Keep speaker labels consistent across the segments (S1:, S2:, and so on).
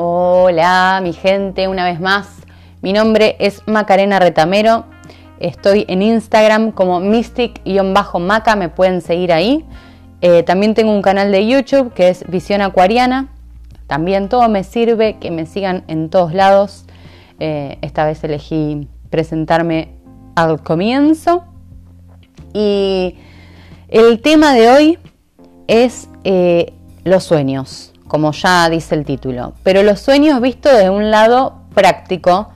S1: Hola, mi gente, una vez más. Mi nombre es Macarena Retamero. Estoy en Instagram como mystic-maca, me pueden seguir ahí. Eh, también tengo un canal de YouTube que es Visión Acuariana. También todo me sirve, que me sigan en todos lados. Eh, esta vez elegí presentarme al comienzo. Y el tema de hoy es eh, los sueños como ya dice el título. Pero los sueños visto desde un lado práctico,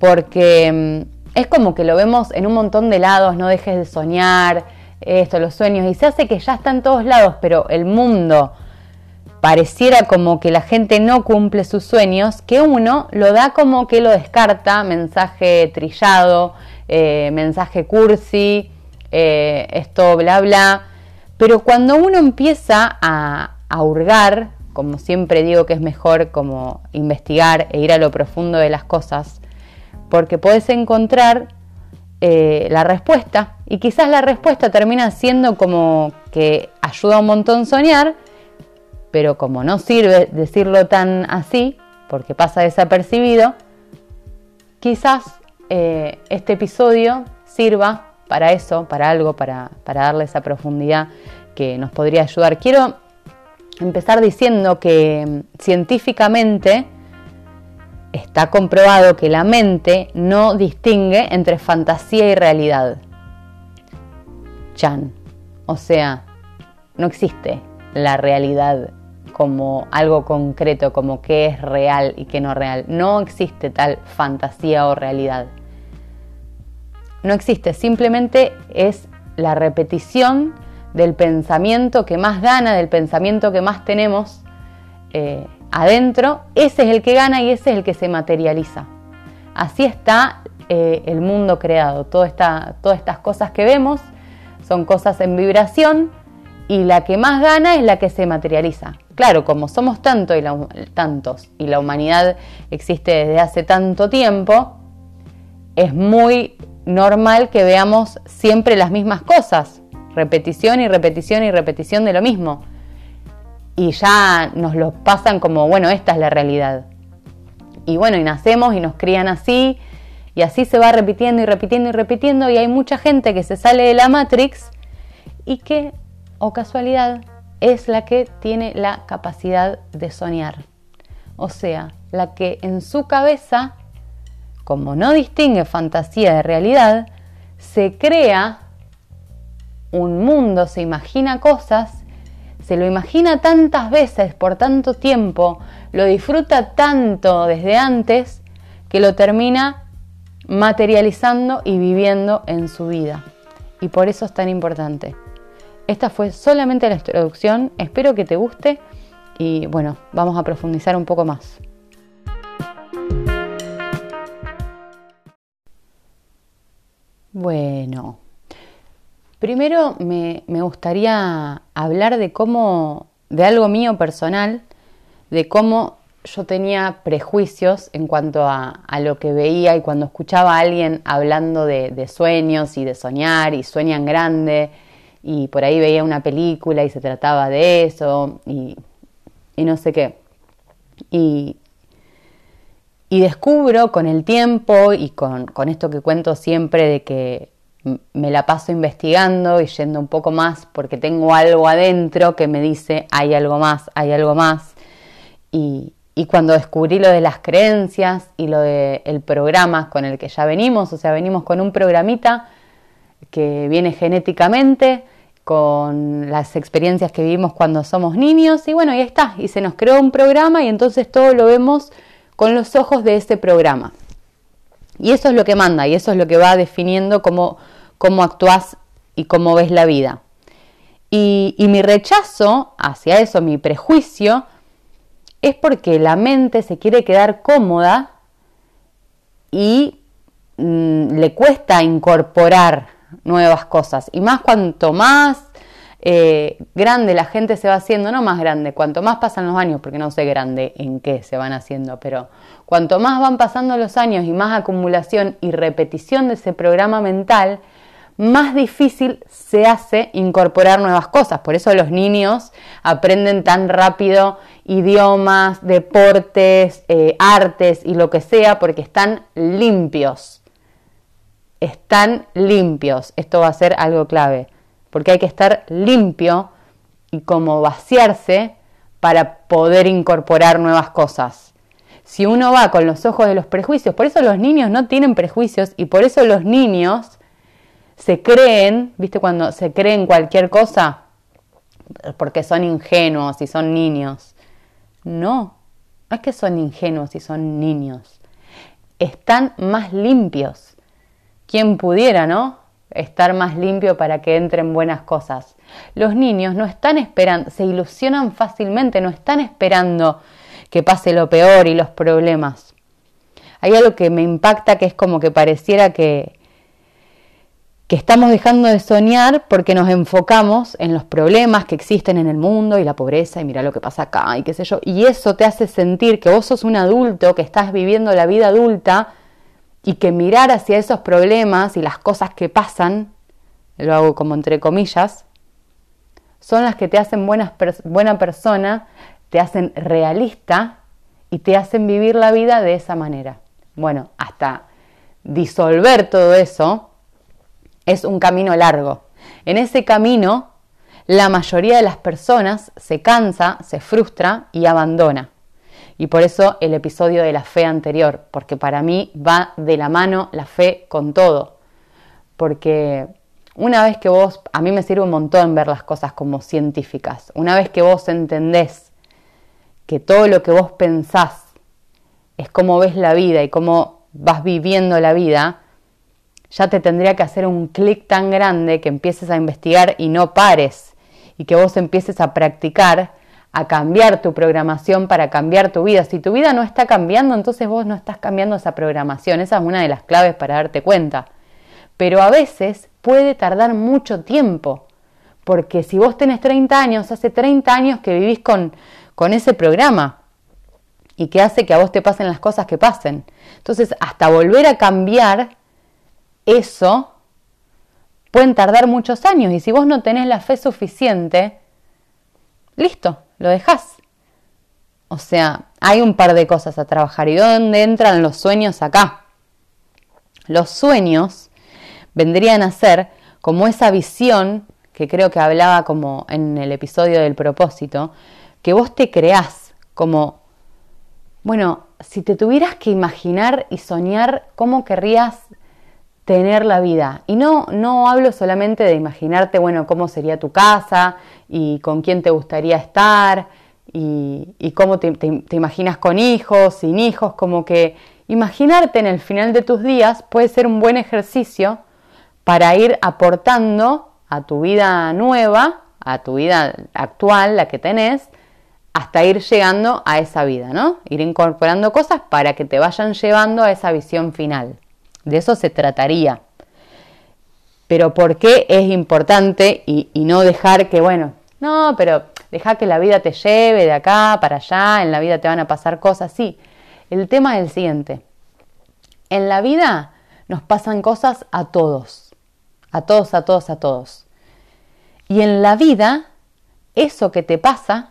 S1: porque mm, es como que lo vemos en un montón de lados, no dejes de soñar, esto, los sueños, y se hace que ya está en todos lados, pero el mundo pareciera como que la gente no cumple sus sueños, que uno lo da como que lo descarta, mensaje trillado, eh, mensaje cursi, eh, esto, bla, bla. Pero cuando uno empieza a, a hurgar como siempre digo que es mejor como investigar e ir a lo profundo de las cosas, porque puedes encontrar eh, la respuesta y quizás la respuesta termina siendo como que ayuda un montón soñar, pero como no sirve decirlo tan así, porque pasa desapercibido, quizás eh, este episodio sirva para eso, para algo, para, para darle esa profundidad que nos podría ayudar. Quiero empezar diciendo que mm, científicamente está comprobado que la mente no distingue entre fantasía y realidad. Chan. O sea, no existe la realidad como algo concreto, como qué es real y qué no real. No existe tal fantasía o realidad. No existe, simplemente es la repetición del pensamiento que más gana, del pensamiento que más tenemos eh, adentro, ese es el que gana y ese es el que se materializa. Así está eh, el mundo creado. todas estas cosas que vemos son cosas en vibración y la que más gana es la que se materializa. Claro, como somos tanto y tantos y la humanidad existe desde hace tanto tiempo, es muy normal que veamos siempre las mismas cosas repetición y repetición y repetición de lo mismo. Y ya nos lo pasan como, bueno, esta es la realidad. Y bueno, y nacemos y nos crían así, y así se va repitiendo y repitiendo y repitiendo, y hay mucha gente que se sale de la Matrix y que, o casualidad, es la que tiene la capacidad de soñar. O sea, la que en su cabeza, como no distingue fantasía de realidad, se crea un mundo, se imagina cosas, se lo imagina tantas veces por tanto tiempo, lo disfruta tanto desde antes que lo termina materializando y viviendo en su vida. Y por eso es tan importante. Esta fue solamente la introducción, espero que te guste y bueno, vamos a profundizar un poco más. Bueno, Primero me, gustaría hablar de cómo, de algo mío personal, de cómo yo tenía prejuicios en cuanto a, lo que veía y cuando escuchaba a alguien hablando de, sueños y de soñar y sueñan grande y por ahí veía una película y se trataba de eso y, no sé qué. Y, y, descubro con el tiempo y con, con esto que cuento siempre de que me la paso investigando y yendo un poco más porque tengo algo adentro que me dice hay algo más, hay algo más. Y, cuando descubrí lo de las creencias y lo del programa con el que ya venimos, o sea, venimos con un programita que viene genéticamente, con las experiencias que vivimos cuando somos niños, y bueno, ahí está, y se nos creó un programa y entonces todo lo vemos con los ojos de ese programa. Y eso es lo que manda, y eso es lo que va definiendo cómo cómo actúas y cómo ves la vida. Y, mi rechazo hacia eso, mi prejuicio, es porque la mente se quiere quedar cómoda y mm, le cuesta incorporar nuevas cosas. Y más cuanto más eh, grande la gente se va haciendo, no más grande, cuanto más pasan los años, porque no sé grande en qué se van haciendo, pero cuanto más van pasando los años y más acumulación y repetición de ese programa mental, más difícil se hace incorporar nuevas cosas. Por eso los niños aprenden tan rápido idiomas, deportes, eh, artes y lo que sea, porque están limpios. Están limpios. Esto va a ser algo clave, porque hay que estar limpio y como vaciarse para poder incorporar nuevas cosas. Si uno va con los ojos de los prejuicios, por eso los niños no tienen prejuicios y por eso los niños se creen, ¿viste? Cuando se creen cualquier cosa, porque son ingenuos y son niños. No, no es que son ingenuos y son niños. Están más limpios. Quien pudiera, ¿no? Estar más limpio para que entren buenas cosas. Los niños no están esperando, se ilusionan fácilmente, no están esperando que pase lo peor y los problemas. Hay algo que me impacta que es como que pareciera que, que estamos dejando de soñar porque nos enfocamos en los problemas que existen en el mundo y la pobreza y mira lo que pasa acá y qué sé yo. Y eso te hace sentir que vos sos un adulto, que estás viviendo la vida adulta y que mirar hacia esos problemas y las cosas que pasan, lo hago como entre comillas, son las que te hacen buena persona, te hacen realista y te hacen vivir la vida de esa manera. Bueno, hasta disolver todo eso, es un camino largo. En ese camino, la mayoría de las personas se cansa, se frustra y abandona. Y por eso el episodio de la fe anterior, porque para mí va de la mano la fe con todo. Porque una vez que vos, a mí me sirve un montón ver las cosas como científicas, una vez que vos entendés que todo lo que vos pensás es cómo ves la vida y cómo vas viviendo la vida, ya te tendría que hacer un clic tan grande que empieces a investigar y no pares y que vos empieces a practicar, a cambiar tu programación para cambiar tu vida. Si tu vida no está cambiando, entonces vos no estás cambiando esa programación. Esa es una de las claves para darte cuenta. Pero a veces puede tardar mucho tiempo, porque si vos tenés 30 años, hace 30 años que vivís con, con ese programa y que hace que a vos te pasen las cosas que pasen. Entonces, hasta volver a cambiar eso pueden tardar muchos años y si vos no tenés la fe suficiente, listo, lo dejás. O sea, hay un par de cosas a trabajar. ¿Y dónde entran los sueños acá? Los sueños vendrían a ser como esa visión que creo que hablaba como en el episodio del propósito, que vos te creás como, bueno, si te tuvieras que imaginar y soñar cómo querrías tener la vida. Y no, no hablo solamente de imaginarte, bueno, cómo sería tu casa y con quién te gustaría estar y, cómo te, te, imaginas con hijos, sin hijos, como que imaginarte en el final de tus días puede ser un buen ejercicio para ir aportando a tu vida nueva, a tu vida actual, la que tenés, hasta ir llegando a esa vida, ¿no? Ir incorporando cosas para que te vayan llevando a esa visión final. De eso se trataría. Pero ¿por qué es importante y, no dejar que, bueno, no, pero deja que la vida te lleve de acá para allá, en la vida te van a pasar cosas, sí. El tema es el siguiente. En la vida nos pasan cosas a todos, a todos, a todos, a todos. Y en la vida, eso que te pasa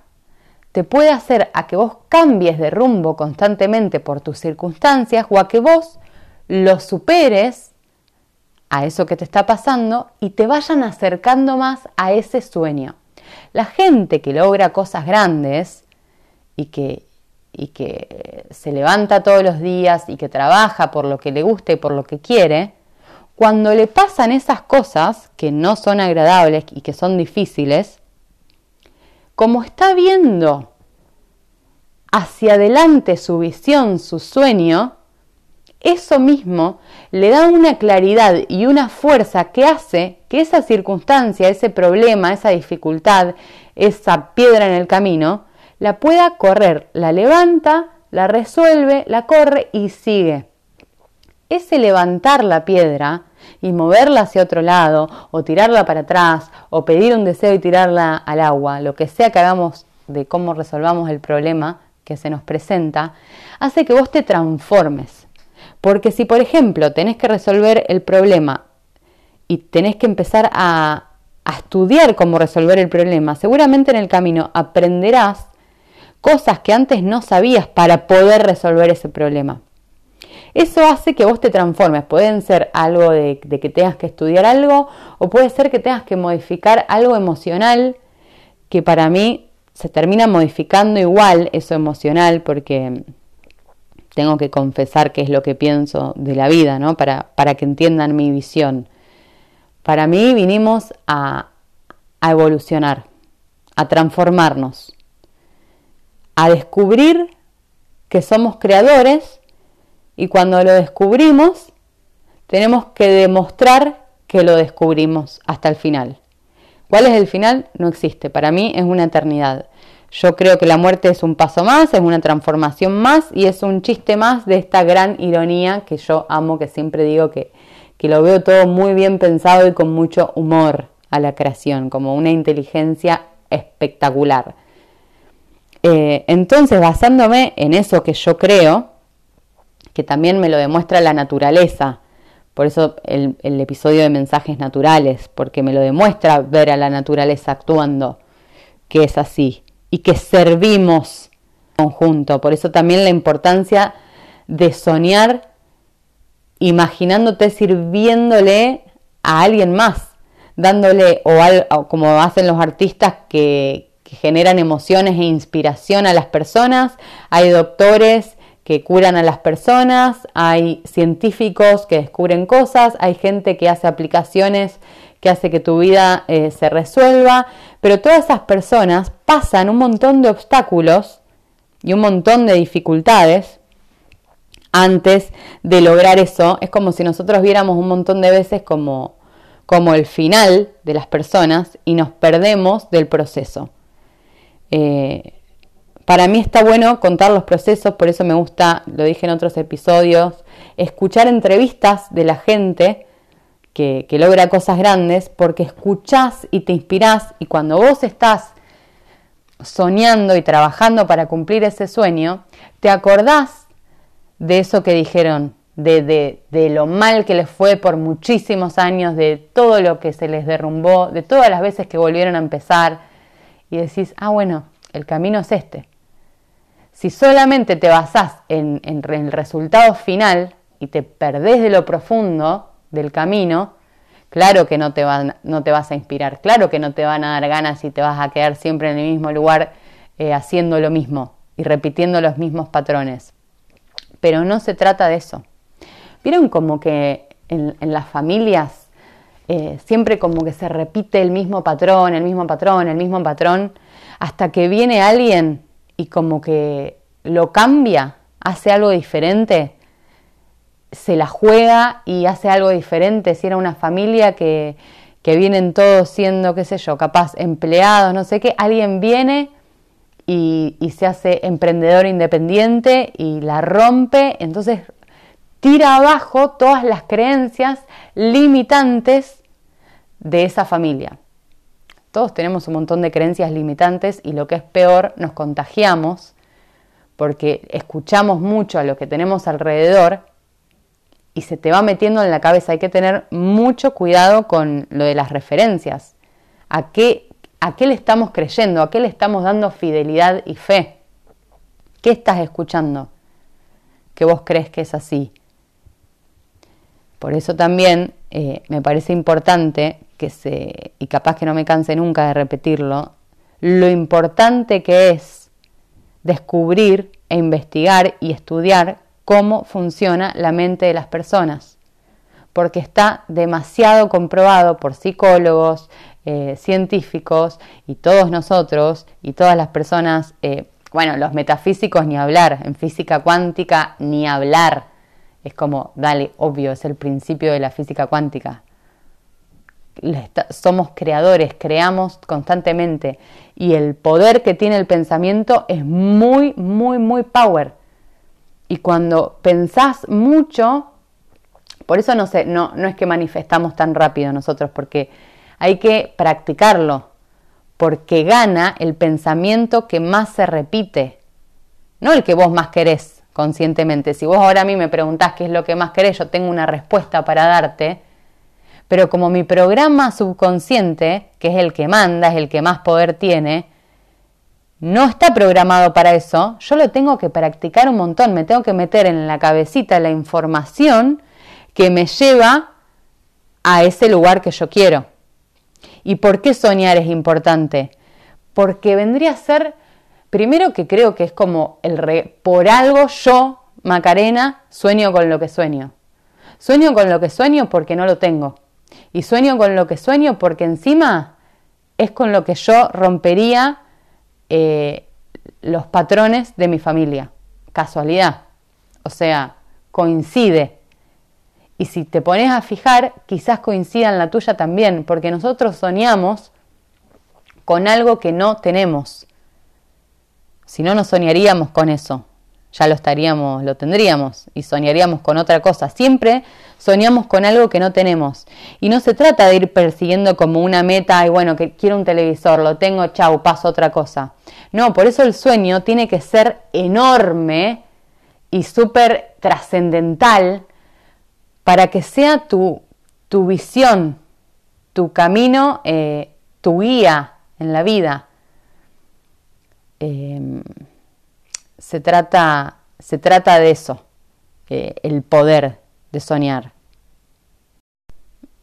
S1: te puede hacer a que vos cambies de rumbo constantemente por tus circunstancias o a que vos lo superes a eso que te está pasando y te vayan acercando más a ese sueño. La gente que logra cosas grandes y que, y que se levanta todos los días y que trabaja por lo que le gusta y por lo que quiere, cuando le pasan esas cosas que no son agradables y que son difíciles, como está viendo hacia adelante su visión, su sueño, eso mismo le da una claridad y una fuerza que hace que esa circunstancia, ese problema, esa dificultad, esa piedra en el camino, la pueda correr, la levanta, la resuelve, la corre y sigue. Ese levantar la piedra y moverla hacia otro lado, o tirarla para atrás, o pedir un deseo y tirarla al agua, lo que sea que hagamos de cómo resolvamos el problema que se nos presenta, hace que vos te transformes porque si, por ejemplo, tenés que resolver el problema y tenés que empezar a, estudiar cómo resolver el problema, seguramente en el camino aprenderás cosas que antes no sabías para poder resolver ese problema. Eso hace que vos te transformes. Pueden ser algo de, que tengas que estudiar algo o puede ser que tengas que modificar algo emocional que para mí se termina modificando igual eso emocional porque tengo que confesar qué es lo que pienso de la vida, ¿no? Para, para que entiendan mi visión. Para mí vinimos a, a evolucionar, a transformarnos, a descubrir que somos creadores y cuando lo descubrimos, tenemos que demostrar que lo descubrimos hasta el final. ¿Cuál es el final? No existe. Para mí es una eternidad. Yo creo que la muerte es un paso más, es una transformación más y es un chiste más de esta gran ironía que yo amo, que siempre digo que, que lo veo todo muy bien pensado y con mucho humor a la creación, como una inteligencia espectacular. Eh, entonces, basándome en eso que yo creo, que también me lo demuestra la naturaleza. Por eso el, episodio de mensajes naturales, porque me lo demuestra ver a la naturaleza actuando, que es así, y que servimos conjunto. Por eso también la importancia de soñar imaginándote sirviéndole a alguien más, dándole, o, como hacen los artistas que, generan emociones e inspiración a las personas, hay doctores que curan a las personas, hay científicos que descubren cosas, hay gente que hace aplicaciones que hace que tu vida eh, se resuelva, pero todas esas personas pasan un montón de obstáculos y un montón de dificultades antes de lograr eso. Es como si nosotros viéramos un montón de veces como, como el final de las personas y nos perdemos del proceso. Eh, para mí está bueno contar los procesos, por eso me gusta, lo dije en otros episodios, escuchar entrevistas de la gente que, logra cosas grandes, porque escuchás y te inspirás y cuando vos estás soñando y trabajando para cumplir ese sueño, te acordás de eso que dijeron, de, de, de, lo mal que les fue por muchísimos años, de todo lo que se les derrumbó, de todas las veces que volvieron a empezar, y decís, ah, bueno, el camino es este. Si solamente te basás en, el resultado final y te perdés de lo profundo del camino, claro que no te, van, no te vas a inspirar, claro que no te van a dar ganas y te vas a quedar siempre en el mismo lugar eh, haciendo lo mismo y repitiendo los mismos patrones. Pero no se trata de eso. ¿Vieron como que en, las familias eh, siempre como que se repite el mismo patrón, el mismo patrón, el mismo patrón, hasta que viene alguien y como que lo cambia, hace algo diferente, se la juega y hace algo diferente. Si era una familia que, que vienen todos siendo, qué sé yo, capaz empleados, no sé qué, alguien viene y, y se hace emprendedor independiente y la rompe, entonces tira abajo todas las creencias limitantes de esa familia. Todos tenemos un montón de creencias limitantes y lo que es peor, nos contagiamos porque escuchamos mucho a lo que tenemos alrededor y se te va metiendo en la cabeza. Hay que tener mucho cuidado con lo de las referencias. ¿A qué, a qué le estamos creyendo? ¿A qué le estamos dando fidelidad y fe? ¿Qué estás escuchando? Que vos crees que es así. Por eso también eh, me parece importante que se, y capaz que no me canse nunca de repetirlo, lo importante que es descubrir e investigar y estudiar cómo funciona la mente de las personas, porque está demasiado comprobado por psicólogos, eh, científicos y todos nosotros y todas las personas, eh, bueno, los metafísicos ni hablar, en física cuántica ni hablar, es como, dale, obvio, es el principio de la física cuántica, somos creadores, creamos constantemente. Y el poder que tiene el pensamiento es muy, muy, muy power. Y cuando pensás mucho, por eso no, sé, no, no es que manifestamos tan rápido nosotros, porque hay que practicarlo, porque gana el pensamiento que más se repite, no el que vos más querés conscientemente. Si vos ahora a mí me preguntás qué es lo que más querés, yo tengo una respuesta para darte, pero como mi programa subconsciente, que es el que manda, es el que más poder tiene, no está programado para eso, yo lo tengo que practicar un montón, me tengo que meter en la cabecita la información que me lleva a ese lugar que yo quiero. ¿Y por qué soñar es importante? Porque vendría a ser, primero que creo que es como el re, por algo yo, Macarena, sueño con lo que sueño. Sueño con lo que sueño porque no lo tengo. Y sueño con lo que sueño porque encima es con lo que yo rompería eh, los patrones de mi familia. Casualidad. O sea, coincide. Y si te pones a fijar, quizás coincida en la tuya también, porque nosotros soñamos con algo que no tenemos. Si no, no soñaríamos con eso ya lo estaríamos, lo tendríamos y soñaríamos con otra cosa. Siempre soñamos con algo que no tenemos. Y no se trata de ir persiguiendo como una meta y bueno, que quiero un televisor, lo tengo, chau, paso otra cosa. No, por eso el sueño tiene que ser enorme y súper trascendental para que sea tu, tu visión, tu camino, eh, tu guía en la vida. Em, se trata, se trata de eso, eh, el poder de soñar.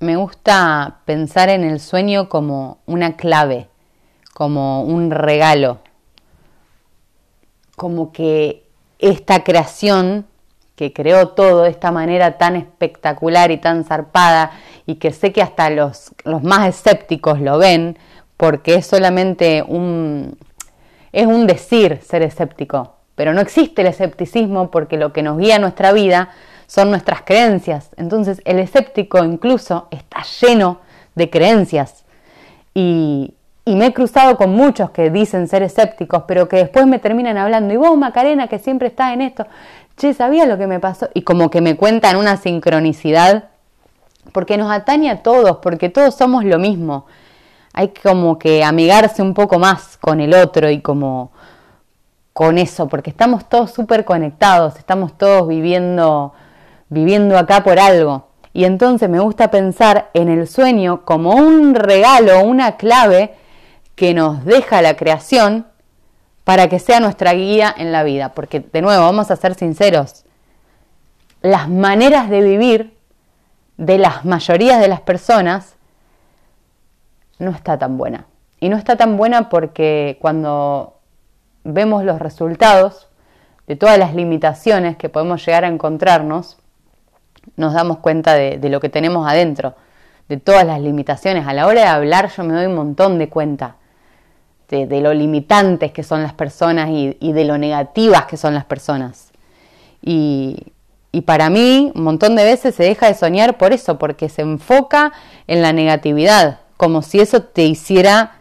S1: Me gusta pensar en el sueño como una clave, como un regalo, como que esta creación que creó todo de esta manera tan espectacular y tan zarpada y que sé que hasta los, los más escépticos lo ven porque es solamente un, es un decir ser escéptico, pero no existe el escepticismo porque lo que nos guía nuestra vida son nuestras creencias. Entonces el escéptico incluso está lleno de creencias. Y, me he cruzado con muchos que dicen ser escépticos, pero que después me terminan hablando, y vos Macarena, que siempre estás en esto, che, ¿sabía lo que me pasó? Y como que me cuentan una sincronicidad, porque nos atañe a todos, porque todos somos lo mismo. Hay como que amigarse un poco más con el otro y como con eso, porque estamos todos súper conectados, estamos todos viviendo, viviendo acá por algo. Y entonces me gusta pensar en el sueño como un regalo, una clave que nos deja la creación para que sea nuestra guía en la vida. Porque de nuevo, vamos a ser sinceros, las maneras de vivir de las mayorías de las personas no está tan buena. Y no está tan buena porque cuando vemos los resultados de todas las limitaciones que podemos llegar a encontrarnos, nos damos cuenta de, lo que tenemos adentro, de todas las limitaciones. A la hora de hablar yo me doy un montón de cuenta de, lo limitantes que son las personas y, de lo negativas que son las personas. Y, para mí, un montón de veces se deja de soñar por eso, porque se enfoca en la negatividad, como si eso te hiciera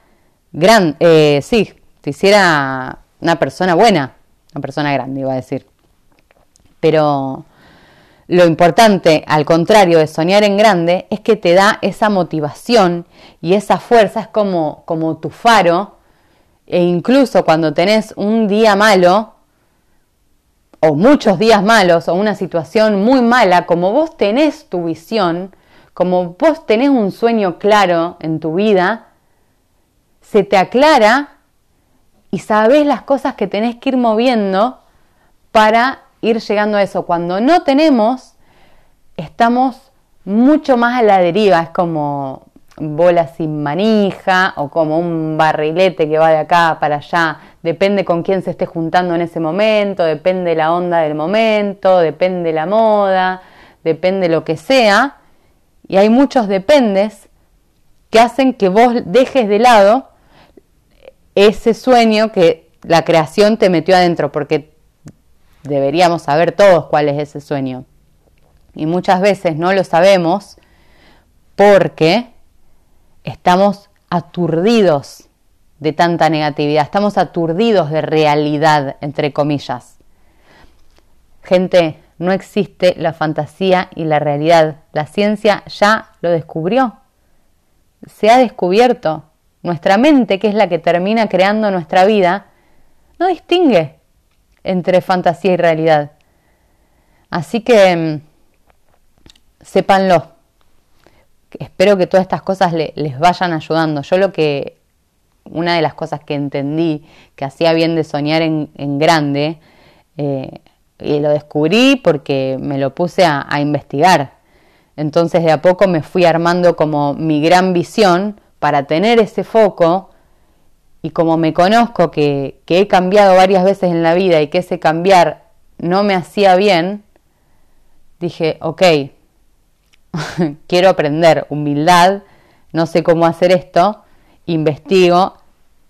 S1: gran, eh, sí, te hiciera una persona buena, una persona grande, iba a decir. Pero lo importante, al contrario de soñar en grande, es que te da esa motivación y esa fuerza, es como, como tu faro, e incluso cuando tenés un día malo, o muchos días malos, o una situación muy mala, como vos tenés tu visión, como vos tenés un sueño claro en tu vida, se te aclara y sabes las cosas que tenés que ir moviendo para ir llegando a eso. Cuando no tenemos, estamos mucho más a la deriva, es como bola sin manija o como un barrilete que va de acá para allá, depende con quién se esté juntando en ese momento, depende la onda del momento, depende la moda, depende lo que sea, y hay muchos dependes que hacen que vos dejes de lado ese sueño que la creación te metió adentro, porque deberíamos saber todos cuál es ese sueño. Y muchas veces no lo sabemos porque estamos aturdidos de tanta negatividad, estamos aturdidos de realidad, entre comillas. Gente, no existe la fantasía y la realidad. La ciencia ya lo descubrió. Se ha descubierto. Nuestra mente, que es la que termina creando nuestra vida, no distingue entre fantasía y realidad. Así que mm, sépanlo. Espero que todas estas cosas les vayan ayudando. Yo lo que una de las cosas que entendí que hacía bien de soñar en, grande, eh, y lo descubrí porque me lo puse a, investigar. Entonces de a poco me fui armando como mi gran visión para tener ese foco y como me conozco que, que he cambiado varias veces en la vida y que ese cambiar no me hacía bien, dije, ok, quiero aprender humildad, no sé cómo hacer esto, investigo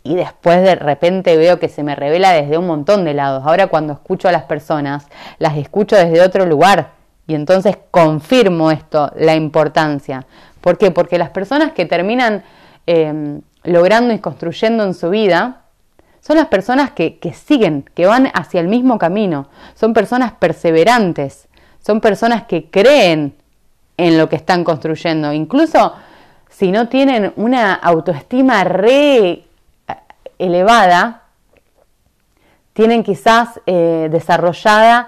S1: y después de repente veo que se me revela desde un montón de lados. Ahora cuando escucho a las personas, las escucho desde otro lugar y entonces confirmo esto, la importancia. ¿Por qué? Porque las personas que terminan em, logrando y construyendo en su vida son las personas que, siguen, que van hacia el mismo camino, son personas perseverantes, son personas que creen en lo que están construyendo. Incluso si no tienen una autoestima re eh, elevada, tienen quizás eh, desarrollada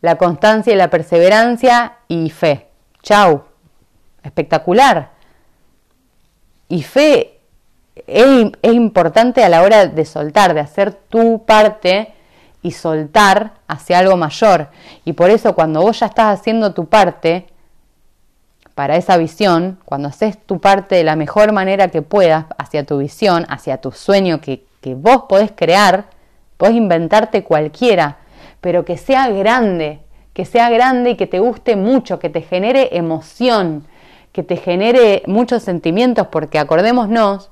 S1: la constancia y la perseverancia y fe. Chau, espectacular. Y fe es, importante a la hora de soltar, de hacer tu parte y soltar hacia algo mayor. Y por eso cuando vos ya estás haciendo tu parte, para esa visión, cuando haces tu parte de la mejor manera que puedas hacia tu visión, hacia tu sueño que, que vos podés crear, podés inventarte cualquiera, pero que sea grande, que sea grande y que te guste mucho, que te genere emoción, que te genere muchos sentimientos, porque acordémonos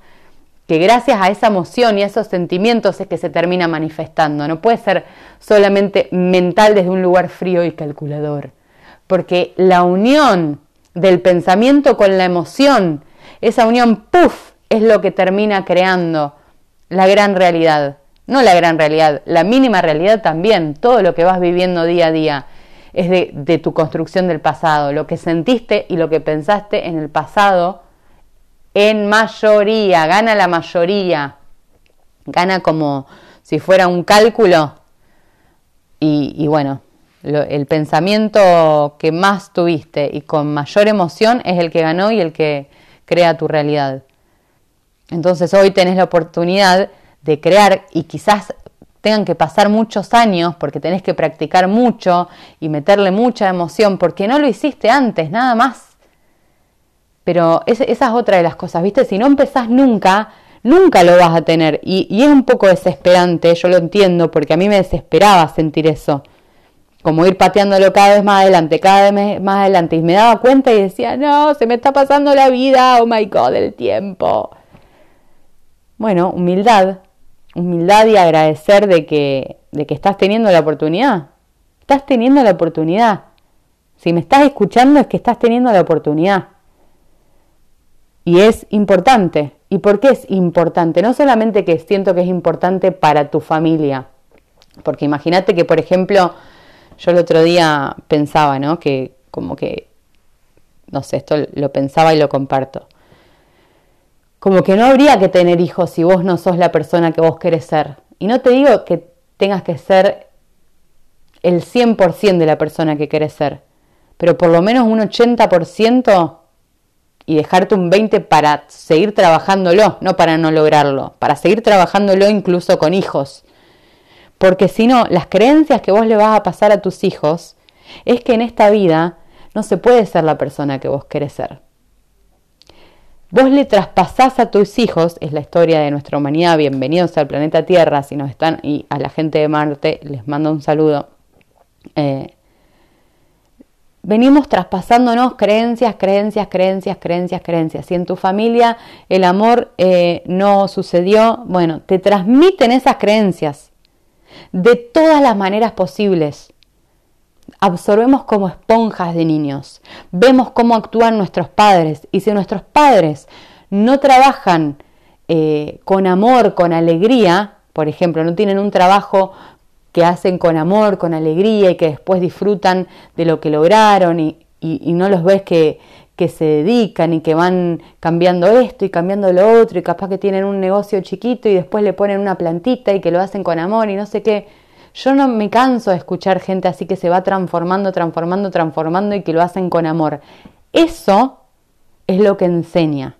S1: que gracias a esa emoción y a esos sentimientos es que se termina manifestando. No puede ser solamente mental desde un lugar frío y calculador, porque la unión del pensamiento con la emoción, esa unión, puff, es lo que termina creando la gran realidad. No la gran realidad, la mínima realidad también, todo lo que vas viviendo día a día es de, tu construcción del pasado, lo que sentiste y lo que pensaste en el pasado, en mayoría, gana la mayoría, gana como si fuera un cálculo y, y bueno, el pensamiento que más tuviste y con mayor emoción es el que ganó y el que crea tu realidad. Entonces hoy tenés la oportunidad de crear y quizás tengan que pasar muchos años porque tenés que practicar mucho y meterle mucha emoción porque no lo hiciste antes, nada más. Pero esa es otra de las cosas, ¿viste? Si no empezás nunca, nunca lo vas a tener. Y, es un poco desesperante, yo lo entiendo, porque a mí me desesperaba sentir eso como ir pateándolo cada vez más adelante, cada vez más adelante. Y me daba cuenta y decía, no, se me está pasando la vida, oh my god, el tiempo. Bueno, humildad, humildad y agradecer de que, de que estás teniendo la oportunidad. Estás teniendo la oportunidad. Si me estás escuchando es que estás teniendo la oportunidad. Y es importante. ¿Y por qué es importante? No solamente que siento que es importante para tu familia. Porque imagínate que, por ejemplo, yo el otro día pensaba, ¿no? Que como que, no sé, esto lo pensaba y lo comparto. Como que no habría que tener hijos si vos no sos la persona que vos querés ser. Y no te digo que tengas que ser el 100% de la persona que querés ser, pero por lo menos un 80% y dejarte un 20% para seguir trabajándolo, no para no lograrlo, para seguir trabajándolo incluso con hijos. Porque si no, las creencias que vos le vas a pasar a tus hijos es que en esta vida no se puede ser la persona que vos querés ser. Vos le traspasás a tus hijos, es la historia de nuestra humanidad, bienvenidos al planeta Tierra, si nos están, y a la gente de Marte les mando un saludo. Eh, venimos traspasándonos creencias, creencias, creencias, creencias, creencias. Si en tu familia el amor eh, no sucedió, bueno, te transmiten esas creencias de todas las maneras posibles. Absorbemos como esponjas de niños, vemos cómo actúan nuestros padres y si nuestros padres no trabajan eh, con amor, con alegría, por ejemplo, no tienen un trabajo que hacen con amor, con alegría y que después disfrutan de lo que lograron y no los ves que, que se dedican y que van cambiando esto y cambiando lo otro y capaz que tienen un negocio chiquito y después le ponen una plantita y que lo hacen con amor y no sé qué. Yo no me canso de escuchar gente así que se va transformando, transformando, transformando y que lo hacen con amor. Eso es lo que enseña.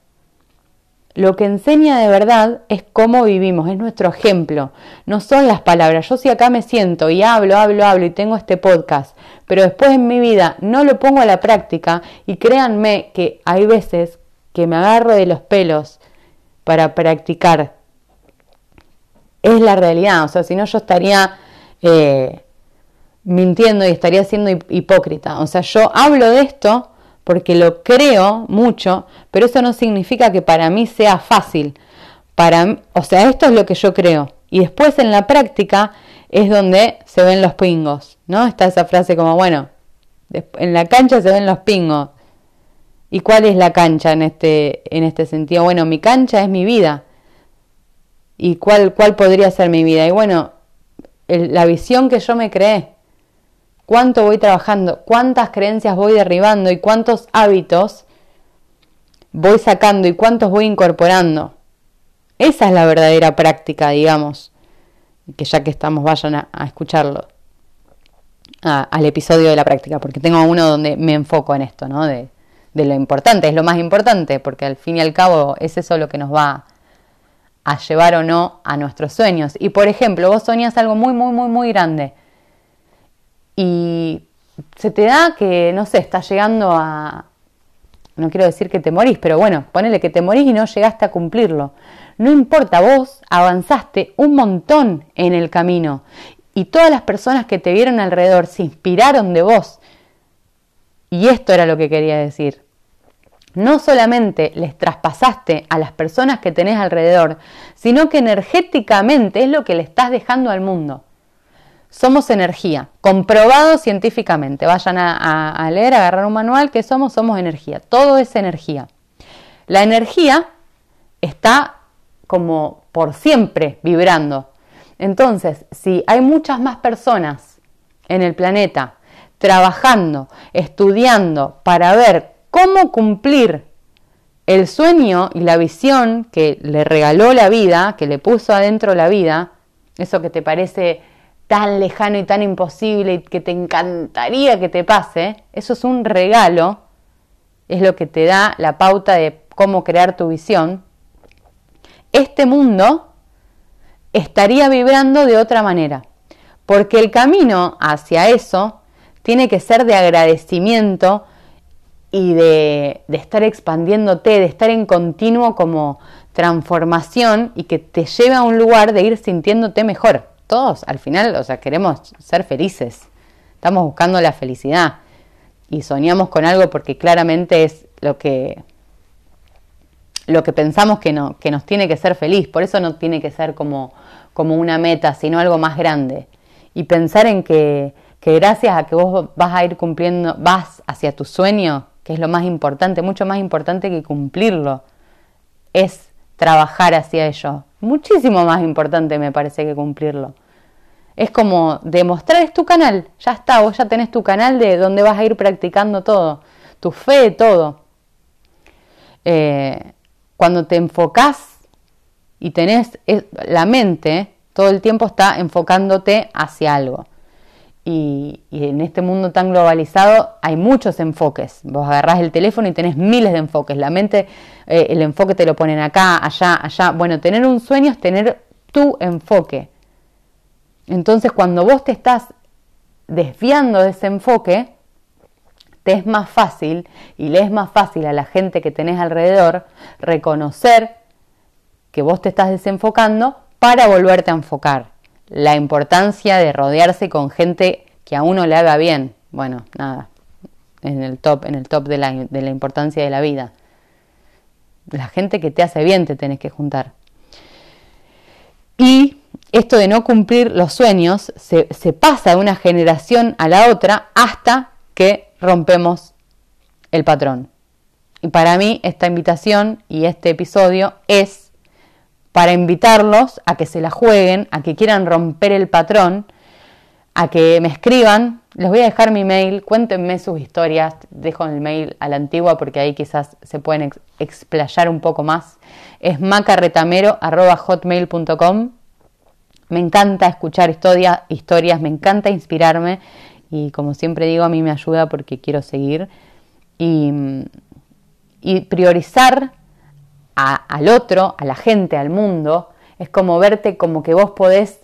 S1: Lo que enseña de verdad es cómo vivimos, es nuestro ejemplo, no son las palabras. Yo si acá me siento y hablo, hablo, hablo y tengo este podcast, pero después en mi vida no lo pongo a la práctica y créanme que hay veces que me agarro de los pelos para practicar. Es la realidad, o sea, si no yo estaría eh, mintiendo y estaría siendo hipócrita. O sea, yo hablo de esto porque lo creo mucho, pero eso no significa que para mí sea fácil. Para, o sea, esto es lo que yo creo. Y después en la práctica es donde se ven los pingos, ¿no? Está esa frase como, bueno, en la cancha se ven los pingos. ¿Y cuál es la cancha en este, en este sentido? Bueno, mi cancha es mi vida. ¿Y cuál, cuál podría ser mi vida? Y bueno, la visión que yo me creé cuánto voy trabajando, cuántas creencias voy derribando y cuántos hábitos voy sacando y cuántos voy incorporando. Esa es la verdadera práctica, digamos. Que ya que estamos, vayan a, escucharlo. al episodio de la práctica, porque tengo uno donde me enfoco en esto, ¿no? De, de lo importante, es lo más importante, porque al fin y al cabo es eso lo que nos va a llevar o no a nuestros sueños. Y por ejemplo, vos soñas algo muy, muy, muy, muy grande y se te da que, no sé, estás llegando a, no quiero decir que te morís, pero bueno, ponele que te morís y no llegaste a cumplirlo. No importa, vos avanzaste un montón en el camino y todas las personas que te vieron alrededor se inspiraron de vos. Y esto era lo que quería decir. No solamente les traspasaste a las personas que tenés alrededor, sino que energéticamente es lo que le estás dejando al mundo. Somos energía, comprobado científicamente. Vayan a, leer, a agarrar un manual que somos, somos energía. Todo es energía. La energía está como por siempre vibrando. Entonces, si hay muchas más personas en el planeta trabajando, estudiando para ver cómo cumplir el sueño y la visión que le regaló la vida, que le puso adentro la vida, eso que te parece tan lejano y tan imposible y que te encantaría que te pase, eso es un regalo, es lo que te da la pauta de cómo crear tu visión, este mundo estaría vibrando de otra manera, porque el camino hacia eso tiene que ser de agradecimiento y de, de estar expandiéndote, de estar en continuo como transformación y que te lleve a un lugar de ir sintiéndote mejor. Todos al final, o sea, queremos ser felices, estamos buscando la felicidad. Y soñamos con algo porque claramente es lo que lo que pensamos que, no, que nos tiene que ser feliz, por eso no tiene que ser como, como una meta, sino algo más grande. Y pensar en que, que gracias a que vos vas a ir cumpliendo, vas hacia tu sueño, que es lo más importante, mucho más importante que cumplirlo, es trabajar hacia ello. Muchísimo más importante me parece que cumplirlo. Es como demostrar, es tu canal, ya está, vos ya tenés tu canal de donde vas a ir practicando todo, tu fe, todo. Eh, cuando te enfocás y tenés la mente, todo el tiempo está enfocándote hacia algo. Y, en este mundo tan globalizado hay muchos enfoques. Vos agarrás el teléfono y tenés miles de enfoques. La mente, eh, el enfoque te lo ponen acá, allá, allá. Bueno, tener un sueño es tener tu enfoque. Entonces cuando vos te estás desviando de ese enfoque, te es más fácil y le es más fácil a la gente que tenés alrededor reconocer que vos te estás desenfocando para volverte a enfocar. La importancia de rodearse con gente que a uno le haga bien. Bueno, nada, en el top, en el top de la, de la importancia de la vida. La gente que te hace bien te tenés que juntar. Y esto de no cumplir los sueños se, pasa de una generación a la otra hasta que rompemos el patrón. Y para mí esta invitación y este episodio es para invitarlos a que se la jueguen, a que quieran romper el patrón, a que me escriban. Les voy a dejar mi mail, cuéntenme sus historias, dejo el mail a la antigua porque ahí quizás se pueden explayar un poco más. Es macarretamero.hotmail.com me encanta escuchar historias, me encanta inspirarme y como siempre digo, a mí me ayuda porque quiero seguir y, priorizar al otro, a la gente, al mundo, es como verte como que vos podés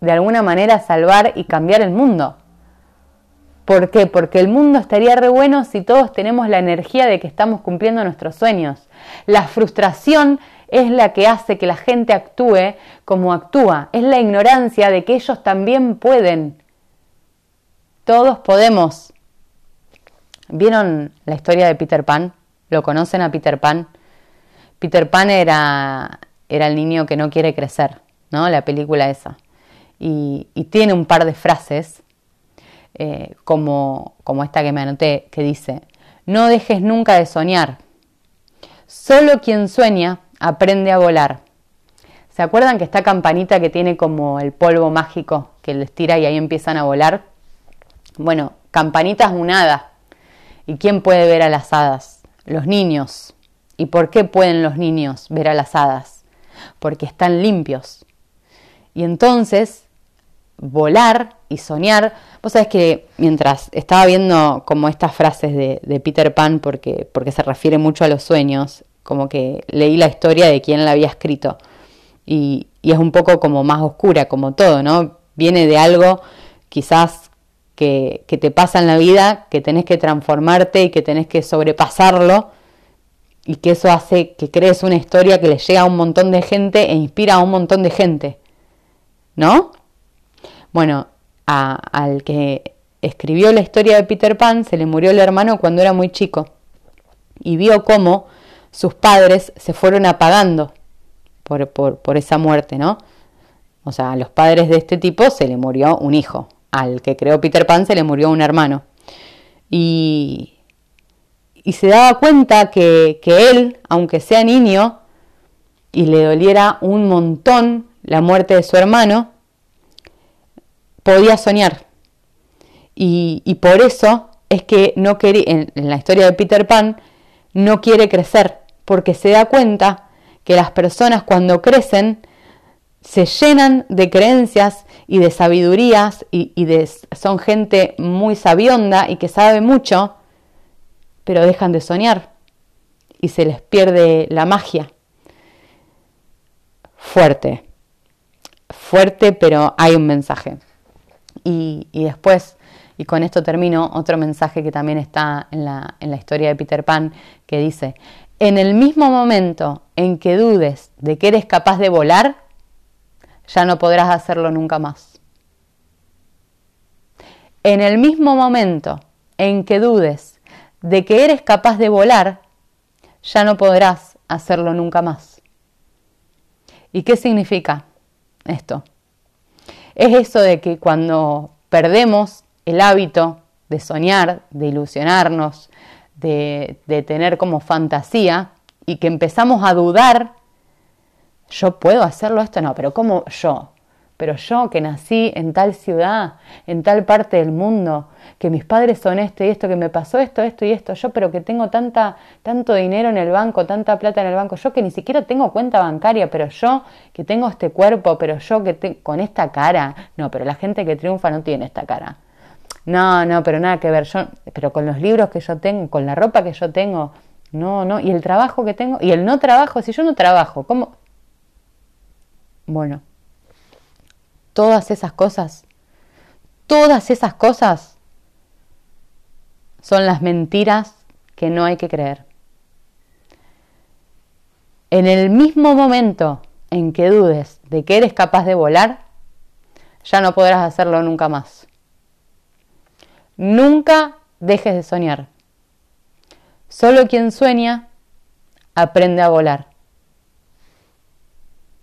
S1: de alguna manera salvar y cambiar el mundo. ¿Por qué? Porque el mundo estaría re bueno si todos tenemos la energía de que estamos cumpliendo nuestros sueños. La frustración es la que hace que la gente actúe como actúa. Es la ignorancia de que ellos también pueden. Todos podemos. ¿Vieron la historia de Peter Pan? ¿Lo conocen a Peter Pan? Peter Pan era, era el niño que no quiere crecer, ¿no? La película esa. Y, tiene un par de frases, eh, como, como esta que me anoté, que dice, no dejes nunca de soñar. Solo quien sueña aprende a volar. ¿Se acuerdan que esta campanita que tiene como el polvo mágico que les tira y ahí empiezan a volar? Bueno, campanita es un hada. ¿Y quién puede ver a las hadas? Los niños. ¿Y por qué pueden los niños ver a las hadas? Porque están limpios. Y entonces, volar y soñar. Vos sabés que mientras estaba viendo como estas frases de, Peter Pan, porque, porque se refiere mucho a los sueños, como que leí la historia de quién la había escrito. Y, y es un poco como más oscura, como todo, ¿no? Viene de algo quizás que, que, te pasa en la vida, que tenés que transformarte y que tenés que sobrepasarlo y que eso hace que crees una historia que le llega a un montón de gente e inspira a un montón de gente. ¿No? Bueno, al que escribió la historia de Peter Pan se le murió el hermano cuando era muy chico y vio cómo sus padres se fueron apagando por, por, por esa muerte, ¿no? O sea, a los padres de este tipo se le murió un hijo, al que creó Peter Pan se le murió un hermano. Y, y se daba cuenta que, él, aunque sea niño, y le doliera un montón la muerte de su hermano, podía soñar. Y, por eso es que no quería, en, la historia de Peter Pan, no quiere crecer, porque se da cuenta que las personas cuando crecen se llenan de creencias y de sabidurías y, y de, son gente muy sabionda y que sabe mucho, pero dejan de soñar y se les pierde la magia. Fuerte, fuerte, pero hay un mensaje. Y, después, y con esto termino, otro mensaje que también está en la, en la historia de Peter Pan, que dice, en el mismo momento en que dudes de que eres capaz de volar, ya no podrás hacerlo nunca más. En el mismo momento en que dudes de que eres capaz de volar, ya no podrás hacerlo nunca más. ¿Y qué significa esto? Es eso de que cuando perdemos el hábito de soñar, de ilusionarnos, de, tener como fantasía y que empezamos a dudar, yo puedo hacerlo esto, no, pero ¿cómo yo? Pero yo que nací en tal ciudad, en tal parte del mundo, que mis padres son esto y esto, que me pasó esto, esto y esto, yo pero que tengo tanta, tanto dinero en el banco, tanta plata en el banco, yo que ni siquiera tengo cuenta bancaria, pero yo que tengo este cuerpo, pero yo que con esta cara, no, pero la gente que triunfa no tiene esta cara. No, no, pero nada que ver, yo, pero con los libros que yo tengo, con la ropa que yo tengo, no, no, y el trabajo que tengo, y el no trabajo, si yo no trabajo, ¿cómo? Bueno, todas esas cosas, todas esas cosas son las mentiras que no hay que creer. En el mismo momento en que dudes de que eres capaz de volar, ya no podrás hacerlo nunca más. Nunca dejes de soñar. Solo quien sueña aprende a volar.